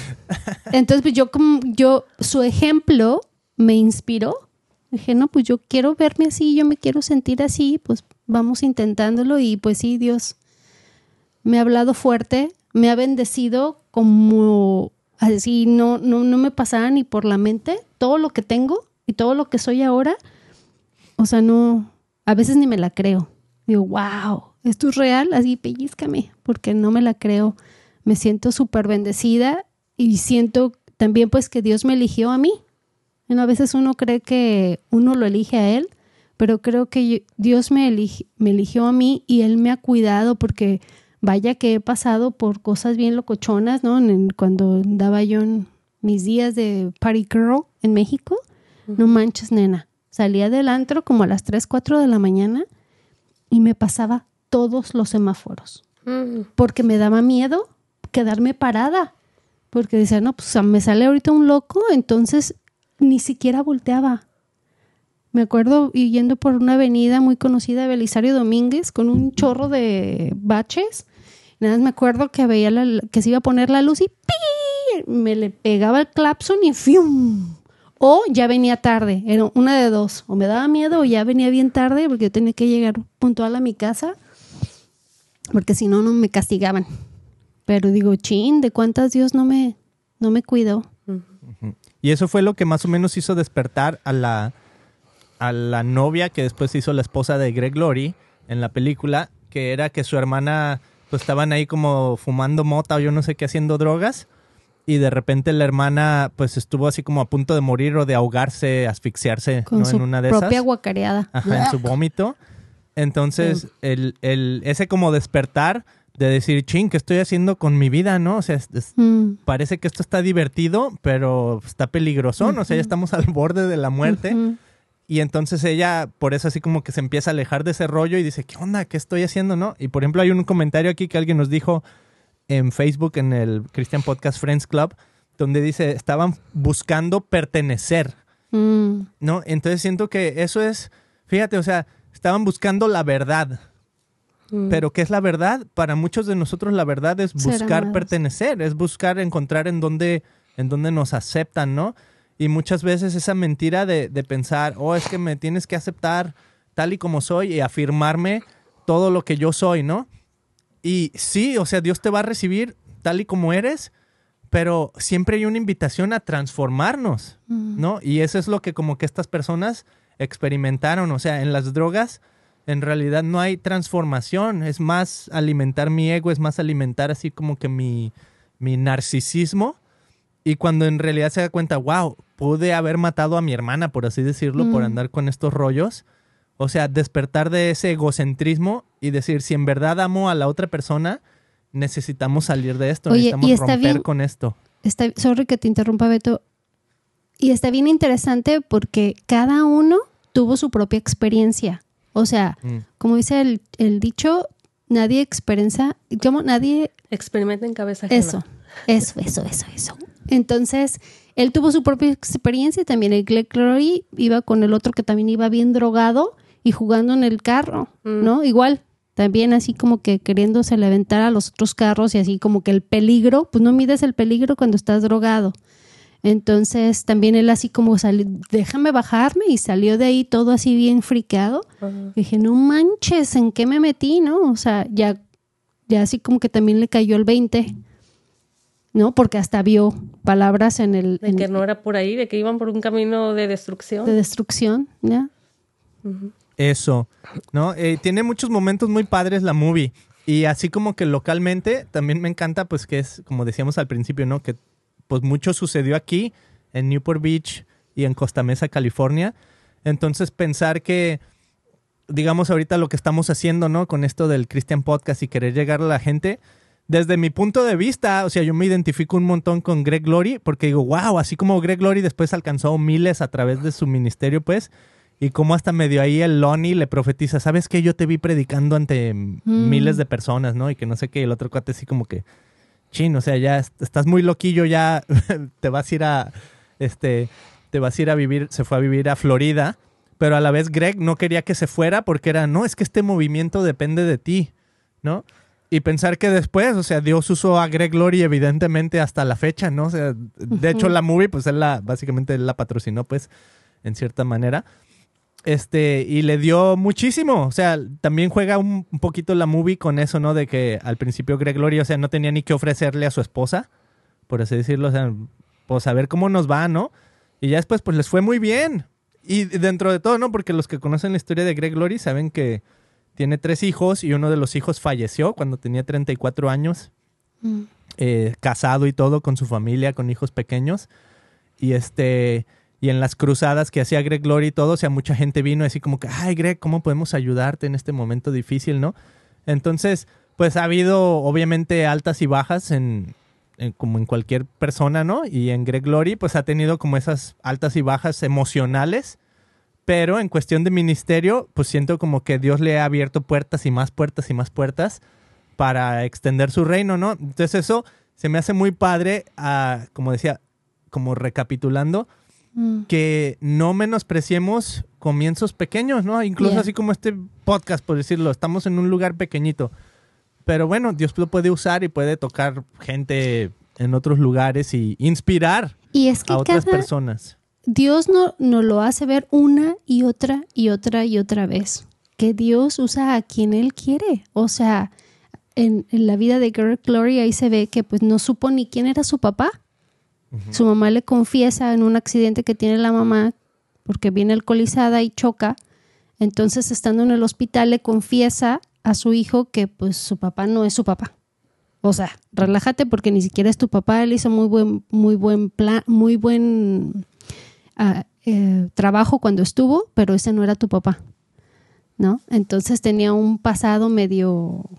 Entonces, pues yo como yo, su ejemplo me inspiró. Dije, no, pues yo quiero verme así, yo me quiero sentir así, pues vamos intentándolo y pues sí, Dios me ha hablado fuerte, me ha bendecido como así no, no, no me pasaba ni por la mente todo lo que tengo y todo lo que soy ahora. O sea, no, a veces ni me la creo. Digo, wow, esto es real, así pellizcame, porque no me la creo. Me siento súper bendecida y siento también pues que Dios me eligió a mí. Bueno, a veces uno cree que uno lo elige a Él, pero creo que Dios me eligió a mí y Él me ha cuidado porque vaya que he pasado por cosas bien locochonas, ¿no? En- cuando andaba yo en mis días de party girl en México, no manches, nena. Salía del antro como a las 3, 4 de la mañana y me pasaba todos los semáforos porque me daba miedo quedarme parada. Porque decía, no, pues me sale ahorita un loco, entonces ni siquiera volteaba. Me acuerdo yendo por una avenida muy conocida, Belisario Domínguez, con un chorro de baches. Nada más me acuerdo que veía la- que se iba a poner la luz y ¡pi! me le pegaba el clapson y ¡fium! O ya venía tarde, era una de dos. O me daba miedo o ya venía bien tarde porque yo tenía que llegar puntual a mi casa porque si no, no me castigaban. Pero digo, chin, ¿de cuántas Dios no me, no me cuidó? Y eso fue lo que más o menos hizo despertar a la, a la novia que después hizo la esposa de Greg Glory en la película, que era que su hermana, pues estaban ahí como fumando mota o yo no sé qué, haciendo drogas. Y de repente la hermana, pues estuvo así como a punto de morir o de ahogarse, asfixiarse Con ¿no? su en una de propia esas. guacareada. Ajá, en su vómito. Entonces, el, el, ese como despertar de decir, ching, ¿qué estoy haciendo con mi vida? ¿No? O sea, es- es- Mm. parece que esto está divertido, pero está peligroso. O sea, ya estamos al borde de la muerte. Y entonces ella, por eso así como que se empieza a alejar de ese rollo y dice, ¿qué onda? ¿Qué estoy haciendo? ¿No? Y por ejemplo, hay un comentario aquí que alguien nos dijo en Facebook, en el Christian Podcast Friends Club, donde dice, estaban buscando pertenecer. Mm. ¿no? Entonces siento que eso es, fíjate, o sea, estaban buscando la verdad. Mm. Pero ¿qué es la verdad? Para muchos de nosotros la verdad es buscar pertenecer, es buscar encontrar en dónde, en dónde nos aceptan, ¿no? Y muchas veces esa mentira de, de pensar, oh, es que me tienes que aceptar tal y como soy y afirmarme todo lo que yo soy, ¿no? Y sí, o sea, Dios te va a recibir tal y como eres, pero siempre hay una invitación a transformarnos, Mm. ¿no? Y eso es lo que como que estas personas experimentaron, o sea, en las drogas en realidad no hay transformación, es más alimentar mi ego, es más alimentar así como que mi, mi narcisismo. Y cuando en realidad se da cuenta, wow, pude haber matado a mi hermana, por así decirlo, por andar con estos rollos. O sea, despertar de ese egocentrismo y decir, si en verdad amo a la otra persona, necesitamos salir de esto, Oye, necesitamos y está romper bien- con esto. Está, sorry que te interrumpa, Beto. Y está bien interesante porque cada uno tuvo su propia experiencia. O sea, Mm. como dice el, el dicho, nadie experiencia, ¿cómo? Nadie Experimenta en cabeza ajena. Eso, eso, eso, eso, eso. Entonces, él tuvo su propia experiencia y también el Glory iba con el otro que también iba bien drogado y jugando en el carro, Mm. ¿no? Igual, también así como que queriéndose levantar a los otros carros y así como que el peligro, pues no mides el peligro cuando estás drogado. Entonces, también él así como salió, déjame bajarme y salió de ahí todo así bien friqueado. Dije, no manches, ¿en qué me metí, no? O sea, ya, ya así como que también le cayó el 20, ¿no? Porque hasta vio palabras en el De en- que no era por ahí, de que iban por un camino de destrucción. de destrucción, ¿ya? Eso, ¿no? Eh, tiene muchos momentos muy padres la movie. Y así como que localmente también me encanta, pues que es, como decíamos al principio, ¿no? Que pues mucho sucedió aquí, en Newport Beach y en Costa Mesa, California. Entonces pensar que, digamos ahorita lo que estamos haciendo, ¿no? Con esto del Christian Podcast y querer llegar a la gente, desde mi punto de vista, o sea, yo me identifico un montón con Greg Glory porque digo, wow, así como Greg Glory después alcanzó miles a través de su ministerio, pues, y como hasta medio ahí el Lonnie le profetiza, ¿sabes qué? Yo te vi predicando ante miles de personas, ¿no? Y que no sé qué, el otro cuate así como que, chin, o sea, ya est- estás muy loquillo, ya [LAUGHS] te vas a ir a, este, te vas a ir a vivir, se fue a vivir a Florida, pero a la vez Greg no quería que se fuera porque era, no, es que este movimiento depende de ti, ¿no? Y pensar que después, o sea, Dios usó a Greg Glory evidentemente hasta la fecha, ¿no? O sea, de hecho la movie, pues él la, básicamente él la patrocinó, pues, en cierta manera. Este, y le dio muchísimo. O sea, también juega un, un poquito la movie con eso, ¿no? De que al principio Greg Glory, o sea, no tenía ni que ofrecerle a su esposa, por así decirlo. O sea, pues a ver cómo nos va, ¿no? Y ya después, pues les fue muy bien. Y dentro de todo, ¿no? Porque los que conocen la historia de Greg Glory saben que tiene tres hijos y uno de los hijos falleció cuando tenía 34 años Mm. eh, casado y todo con su familia, con hijos pequeños. Y este y en las cruzadas que hacía Greg Glory y todo, o sea, mucha gente vino así como que, ay Greg, ¿cómo podemos ayudarte en este momento difícil, no? Entonces, pues ha habido obviamente altas y bajas en, en- como en cualquier persona, ¿no? Y en Greg Glory, pues ha tenido como esas altas y bajas emocionales, pero en cuestión de ministerio, pues siento como que Dios le ha abierto puertas y más puertas y más puertas para extender su reino, ¿no? Entonces eso se me hace muy padre, ah, como decía, como recapitulando, Mm. que no menospreciemos comienzos pequeños, ¿no? Incluso Yeah. así como este podcast, por decirlo, estamos en un lugar pequeñito. Pero bueno, Dios lo puede usar y puede tocar gente en otros lugares y inspirar Y es que a otras cada, personas. Dios no, nos lo hace ver una y otra y otra y otra vez. Que Dios usa a quien Él quiere. O sea, en, en la vida de Girl Glory ahí se ve que pues no supo ni quién era su papá. Su mamá le confiesa en un accidente que tiene la mamá porque viene alcoholizada y choca. Entonces, estando en el hospital, le confiesa a su hijo que pues su papá no es su papá. O sea, relájate porque ni siquiera es tu papá. Él hizo muy buen, muy buen plan, muy buen ah, eh, trabajo cuando estuvo, pero ese no era tu papá. ¿No? Entonces tenía un pasado medio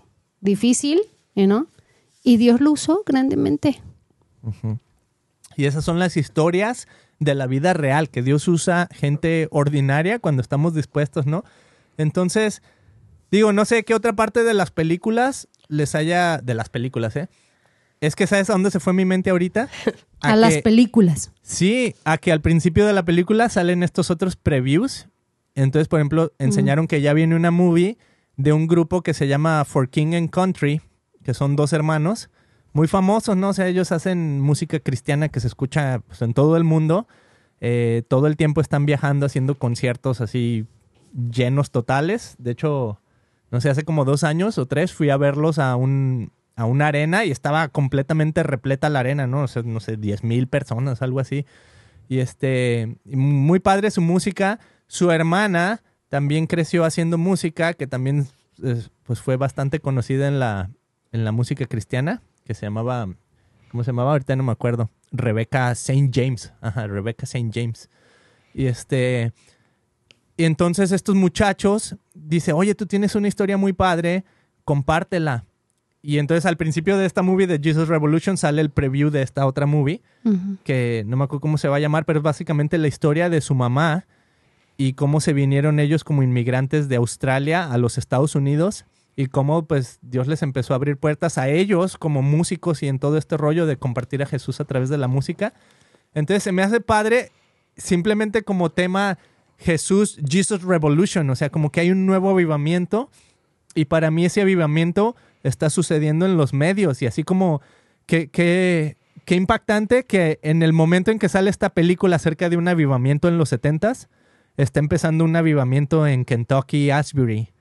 difícil, ¿no? Y Dios lo usó grandemente. Y esas son las historias de la vida real, que Dios usa gente ordinaria cuando estamos dispuestos, ¿no? Entonces, digo, no sé qué otra parte de las películas les haya, de las películas, ¿eh? Es que ¿sabes a dónde se fue mi mente ahorita? [LAUGHS] A, las películas. Sí, a que al principio de la película salen estos otros previews. Entonces, por ejemplo, enseñaron que ya viene una movie de un grupo que se llama For King and Country, que son dos hermanos, muy famosos, ¿no? O sea, ellos hacen música cristiana que se escucha pues, en todo el mundo. Eh, todo el tiempo están viajando haciendo conciertos así llenos totales. De hecho, no sé, hace como dos años o tres fui a verlos a un a una arena y estaba completamente repleta la arena, ¿no? O sea, no sé, 10 mil personas, algo así. Y este, muy padre su música. Su hermana también creció haciendo música, que también pues fue bastante conocida en la, en la música cristiana que se llamaba, ¿cómo se llamaba? Ahorita no me acuerdo. Rebecca St. James. Ajá, Rebecca St. James. Y este, y entonces estos muchachos dice, oye, tú tienes una historia muy padre, compártela. Y entonces al principio de esta movie de Jesus Revolution sale el preview de esta otra movie, que no me acuerdo cómo se va a llamar, pero es básicamente la historia de su mamá y cómo se vinieron ellos como inmigrantes de Australia a los Estados Unidos y cómo pues Dios les empezó a abrir puertas a ellos como músicos y en todo este rollo de compartir a Jesús a través de la música. Entonces se me hace padre simplemente como tema Jesús, Jesus Revolution, o sea, como que hay un nuevo avivamiento y para mí ese avivamiento está sucediendo en los medios y así como que, que, que impactante que en el momento en que sale esta película acerca de un avivamiento en los 70s, está empezando un avivamiento en Kentucky, Ashbury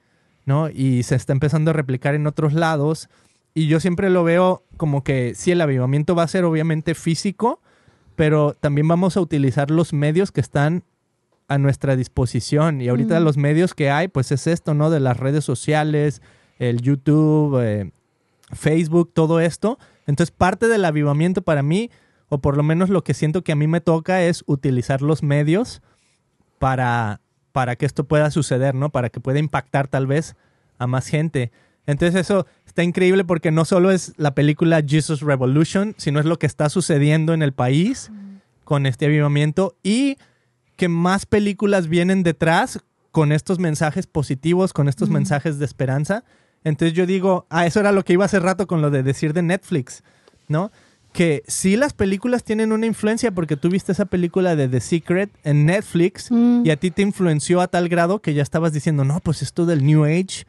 ¿no? Y se está empezando a replicar en otros lados. Y yo siempre lo veo como que sí, el avivamiento va a ser obviamente físico, pero también vamos a utilizar los medios que están a nuestra disposición. Y ahorita los medios que hay, pues es esto, ¿no? De las redes sociales, el YouTube, eh, Facebook, todo esto. Entonces parte del avivamiento para mí, o por lo menos lo que siento que a mí me toca es utilizar los medios para para que esto pueda suceder, ¿no? Para que pueda impactar tal vez a más gente. Entonces eso está increíble porque no solo es la película Jesus Revolution, sino es lo que está sucediendo en el país con este avivamiento y que más películas vienen detrás con estos mensajes positivos, con estos mensajes de esperanza. Entonces yo digo, ah, eso era lo que iba hace rato con lo de decir de Netflix, ¿no? que sí las películas tienen una influencia porque tú viste esa película de The Secret en Netflix Mm. y a ti te influenció a tal grado que ya estabas diciendo, no, pues esto del New Age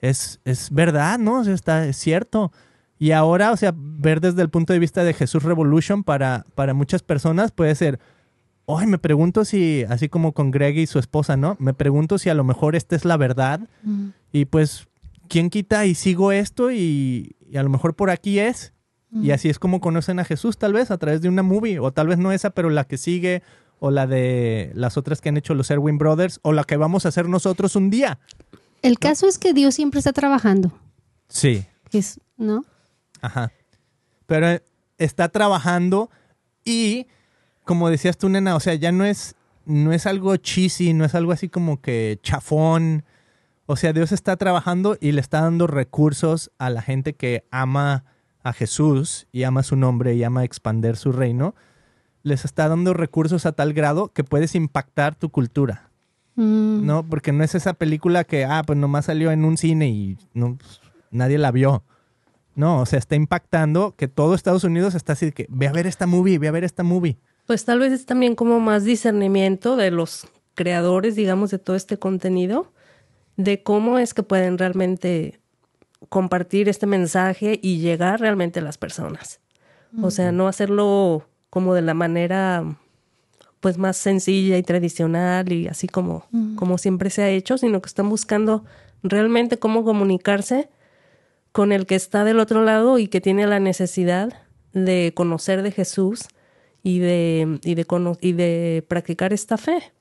es, es verdad, ¿no? O sea, está, es cierto. Y ahora, o sea, ver desde el punto de vista de Jesús Revolution para, para muchas personas puede ser, ay, me pregunto si, así como con Greg y su esposa, ¿no? Me pregunto si a lo mejor esta es la verdad Mm. y pues, ¿quién quita y sigo esto y, y a lo mejor por aquí es? Y así es como conocen a Jesús, tal vez a través de una movie, o tal vez no esa, pero la que sigue, o la de las otras que han hecho los Erwin Brothers, o la que vamos a hacer nosotros un día. El caso es que Dios siempre está trabajando. Sí, es- ¿No? ajá. Pero está trabajando y, como decías tú, nena, o sea, ya no es, no es algo cheesy, no es algo así como que chafón. O sea, Dios está trabajando y le está dando recursos a la gente que ama a Jesús y ama su nombre y ama expander su reino. Les está dando recursos a tal grado que puedes impactar tu cultura, Mm. ¿no? Porque no es esa película que, ah, pues nomás salió en un cine y no, pues, nadie la vio. No, o sea, está impactando que todo Estados Unidos está así que, ve a ver esta movie, ve a ver esta movie. Pues tal vez es también como más discernimiento de los creadores, digamos, de todo este contenido, de cómo es que pueden realmente compartir este mensaje y llegar realmente a las personas. O sea, no hacerlo como de la manera pues más sencilla y tradicional y así como, como siempre se ha hecho, sino que están buscando realmente cómo comunicarse con el que está del otro lado y que tiene la necesidad de conocer de Jesús y de, y de, y de practicar esta fe.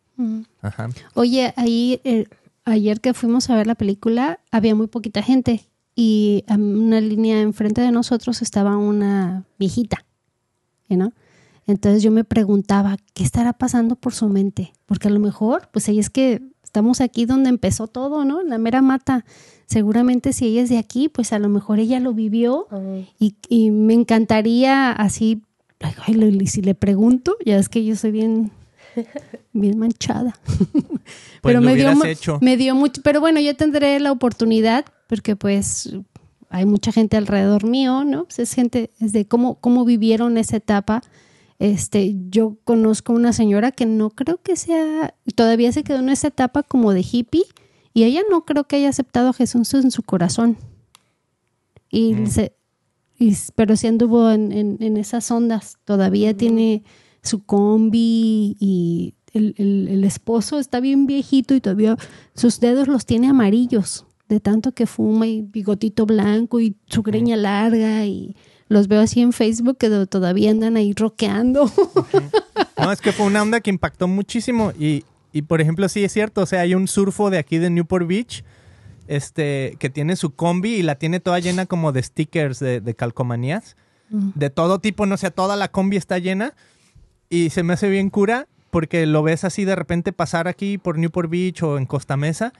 Ajá. Oye, ahí eh, ayer que fuimos a ver la película había muy poquita gente y en una línea enfrente de nosotros estaba una viejita, ¿no? Entonces yo me preguntaba, ¿qué estará pasando por su mente? Porque a lo mejor, pues ella es que estamos aquí donde empezó todo, ¿no? La mera mata. Seguramente si ella es de aquí, pues a lo mejor ella lo vivió y, y, me encantaría así, ay, si le pregunto, ya es que yo soy bien, bien manchada. [LAUGHS] Pues pero me dio, me dio mucho, pero bueno, yo tendré la oportunidad porque pues hay mucha gente alrededor mío, ¿no? Pues es gente, es de cómo, cómo vivieron esa etapa este, yo conozco una señora que no creo que sea, todavía se quedó en esa etapa como de hippie y ella no creo que haya aceptado a Jesús en su corazón. Y, mm. se, pero sí anduvo en, en, esas ondas. Todavía mm. tiene su combi y el, el, esposo está bien viejito y todavía sus dedos los tiene amarillos de tanto que fuma y bigotito blanco y su greña larga y los veo así en Facebook que todavía andan ahí roqueando. No, es que fue una onda que impactó muchísimo y, y, por ejemplo, sí es cierto, o sea, hay un surfo de aquí de Newport Beach este, que tiene su combi y la tiene toda llena como de stickers de, calcomanías, de todo tipo, no sé, toda la combi está llena y se me hace bien cura porque lo ves así de repente pasar aquí por Newport Beach o en Costa Mesa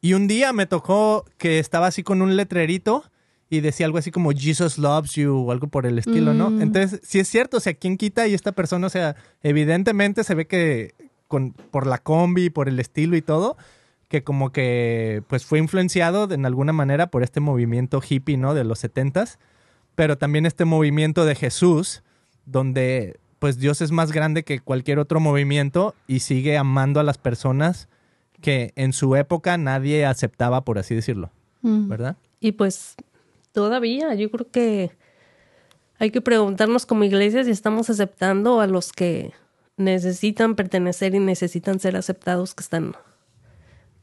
y un día me tocó que estaba así con un letrerito y decía algo así como Jesus loves you o algo por el estilo, ¿no? Mm. Entonces, si es cierto, o sea, ¿quién quita? Y esta persona, o sea, evidentemente se ve que con, por la combi, por el estilo y todo, que como que pues fue influenciado en alguna manera por este movimiento hippie, ¿no? De los setentas, pero también este movimiento de Jesús, donde pues Dios es más grande que cualquier otro movimiento y sigue amando a las personas que en su época nadie aceptaba, por así decirlo, mm. ¿verdad? Y pues todavía. Yo creo que hay que preguntarnos como iglesia si estamos aceptando a los que necesitan pertenecer y necesitan ser aceptados, que están,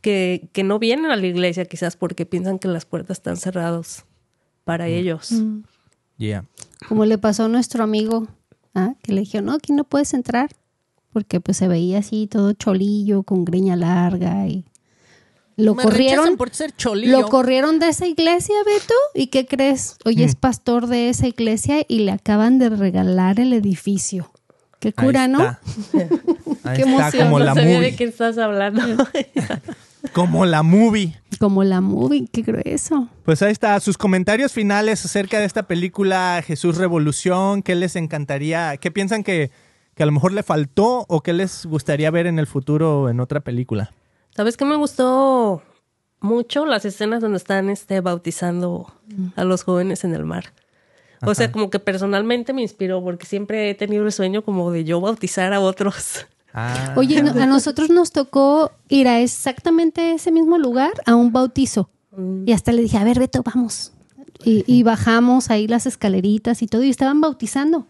que, que no vienen a la iglesia quizás porque piensan que las puertas están cerradas para mm. ellos. Mm. Como le pasó a nuestro amigo, ¿ah? que le dijo, no, aquí no puedes entrar, porque pues se veía así todo cholillo, con greña larga y lo corrieron por ser Lo corrieron de esa iglesia, Beto. ¿Y qué crees? Hoy es mm. pastor de esa iglesia y le acaban de regalar el edificio. Qué cura, ¿no? [LAUGHS] qué emoción. [LAUGHS] Como la movie. de qué estás hablando. como la movie. Como la movie, qué grueso. Pues ahí está, sus comentarios finales acerca de esta película Jesús Revolución, ¿qué les encantaría? ¿Qué piensan que, que a lo mejor le faltó o qué les gustaría ver en el futuro en otra película? ¿Sabes qué me gustó mucho? Las escenas donde están este, bautizando a los jóvenes en el mar. O sea, como que personalmente me inspiró porque siempre he tenido el sueño como de yo bautizar a otros. Ah. Oye, a nosotros nos tocó ir a exactamente ese mismo lugar a un bautizo. Mm. Y hasta le dije, a ver, Beto, vamos. y, bajamos ahí las escaleritas y todo y estaban bautizando.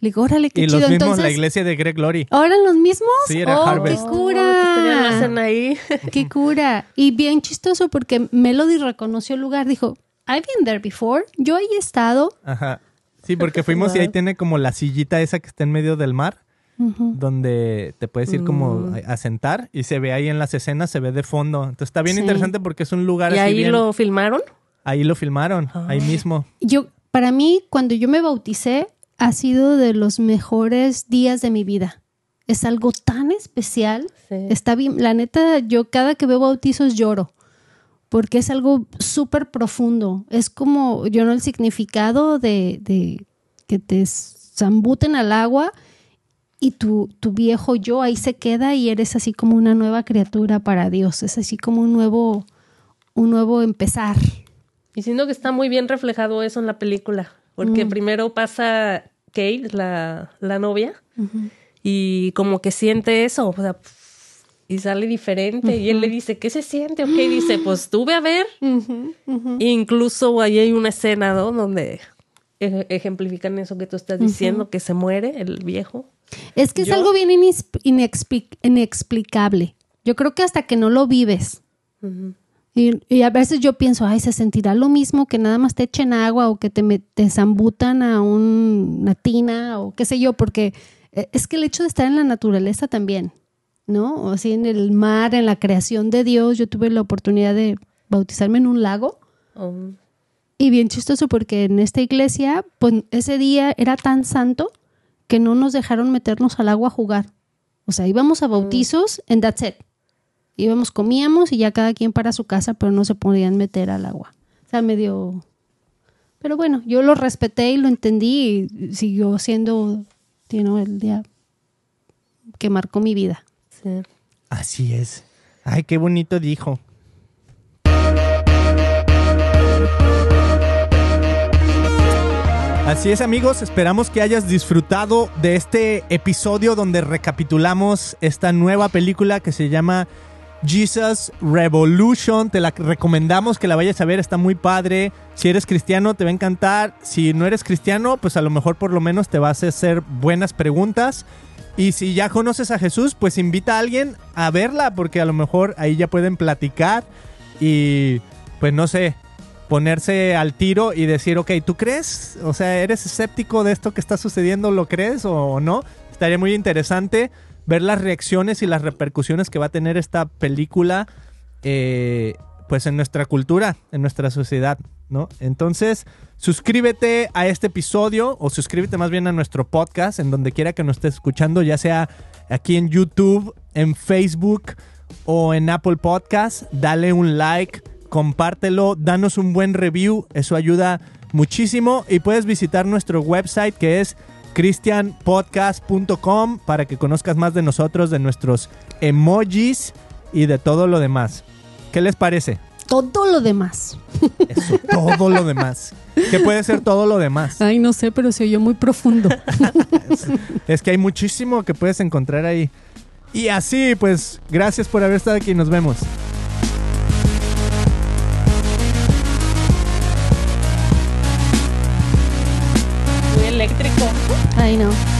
Le digo, órale, qué y chido. los mismos, la iglesia de Greg Glory. ¿Ahora los mismos? Sí, era oh, ¡Qué cura! Oh, ahí. [LAUGHS] ¡Qué cura! Y bien chistoso porque Melody reconoció el lugar. Dijo, I've been there before. Yo ahí he estado. Ajá. Sí, porque fuimos y ahí tiene como la sillita esa que está en medio del mar. Donde te puedes ir como mm. a, sentar y se ve ahí en las escenas, se ve de fondo. Entonces está bien interesante porque es un lugar ¿Y ahí lo filmaron? Ahí lo filmaron, ahí mismo. Yo, para mí, cuando yo me bauticé, ha sido de los mejores días de mi vida. Es algo tan especial. Está bien, la neta, yo cada que veo bautizos lloro, porque es algo súper profundo. Es como, yo no el significado de, de que te zambuten al agua y tu, tu, viejo yo ahí se queda y eres así como una nueva criatura para Dios. Es así como un nuevo, un nuevo empezar. Y siento que está muy bien reflejado eso en la película. Porque mm. primero pasa Kate, la, la novia, y como que siente eso, o sea, y sale diferente. Y él le dice, ¿qué se siente? Ok, dice, pues tuve a ver. Incluso ahí hay una escena, ¿no? Donde ejemplifican eso que tú estás diciendo, que se muere el viejo. Es que es Yo- algo bien inexplicable. Yo creo que hasta que no lo vives. Y, y a veces yo pienso, ay, se sentirá lo mismo que nada más te echen agua o que te, me- te zambutan a un- una tina o qué sé yo, porque eh, es que el hecho de estar en la naturaleza también, ¿no? O así en el mar, en la creación de Dios, yo tuve la oportunidad de bautizarme en un lago Oh, y bien chistoso porque en esta iglesia, pues ese día era tan santo que no nos dejaron meternos al agua a jugar. O sea, íbamos a bautizos en that's it. Íbamos, comíamos y ya cada quien para su casa, pero no se podían meter al agua. O sea, medio... Pero bueno, yo lo respeté y lo entendí y siguió siendo, you know, el día que marcó mi vida. sí. Así es. Ay, qué bonito dijo. Así es amigos, esperamos que hayas disfrutado de este episodio donde recapitulamos esta nueva película que se llama Jesus Revolution. Te la recomendamos que la vayas a ver, está muy padre. Si eres cristiano te va a encantar. Si no eres cristiano, pues a lo mejor por lo menos te vas a hacer buenas preguntas. Y si ya conoces a Jesús, pues invita a alguien a verla, porque a lo mejor ahí ya pueden platicar y, pues no sé, ponerse al tiro y decir, ok, ¿tú crees? O sea, ¿eres escéptico de esto que está sucediendo? ¿Lo crees o no? Estaría muy interesante ver las reacciones y las repercusiones que va a tener esta película, eh, pues en nuestra cultura, en nuestra sociedad, ¿no? Entonces, suscríbete a este episodio o suscríbete más bien a nuestro podcast en donde quiera que nos estés escuchando, ya sea aquí en YouTube, en Facebook o en Apple Podcast. Dale un like, compártelo, danos un buen review, eso ayuda muchísimo y puedes visitar nuestro website que es christianpodcast.com para que conozcas más de nosotros, de nuestros emojis y de todo lo demás. ¿Qué les parece? Todo lo demás. Eso, todo lo demás. ¿Qué puede ser todo lo demás? Ay, no sé, pero se oyó muy profundo. Es, es que hay muchísimo que puedes encontrar ahí. Y así, pues, gracias por haber estado aquí. Nos vemos. Muy eléctrico. Ay, no.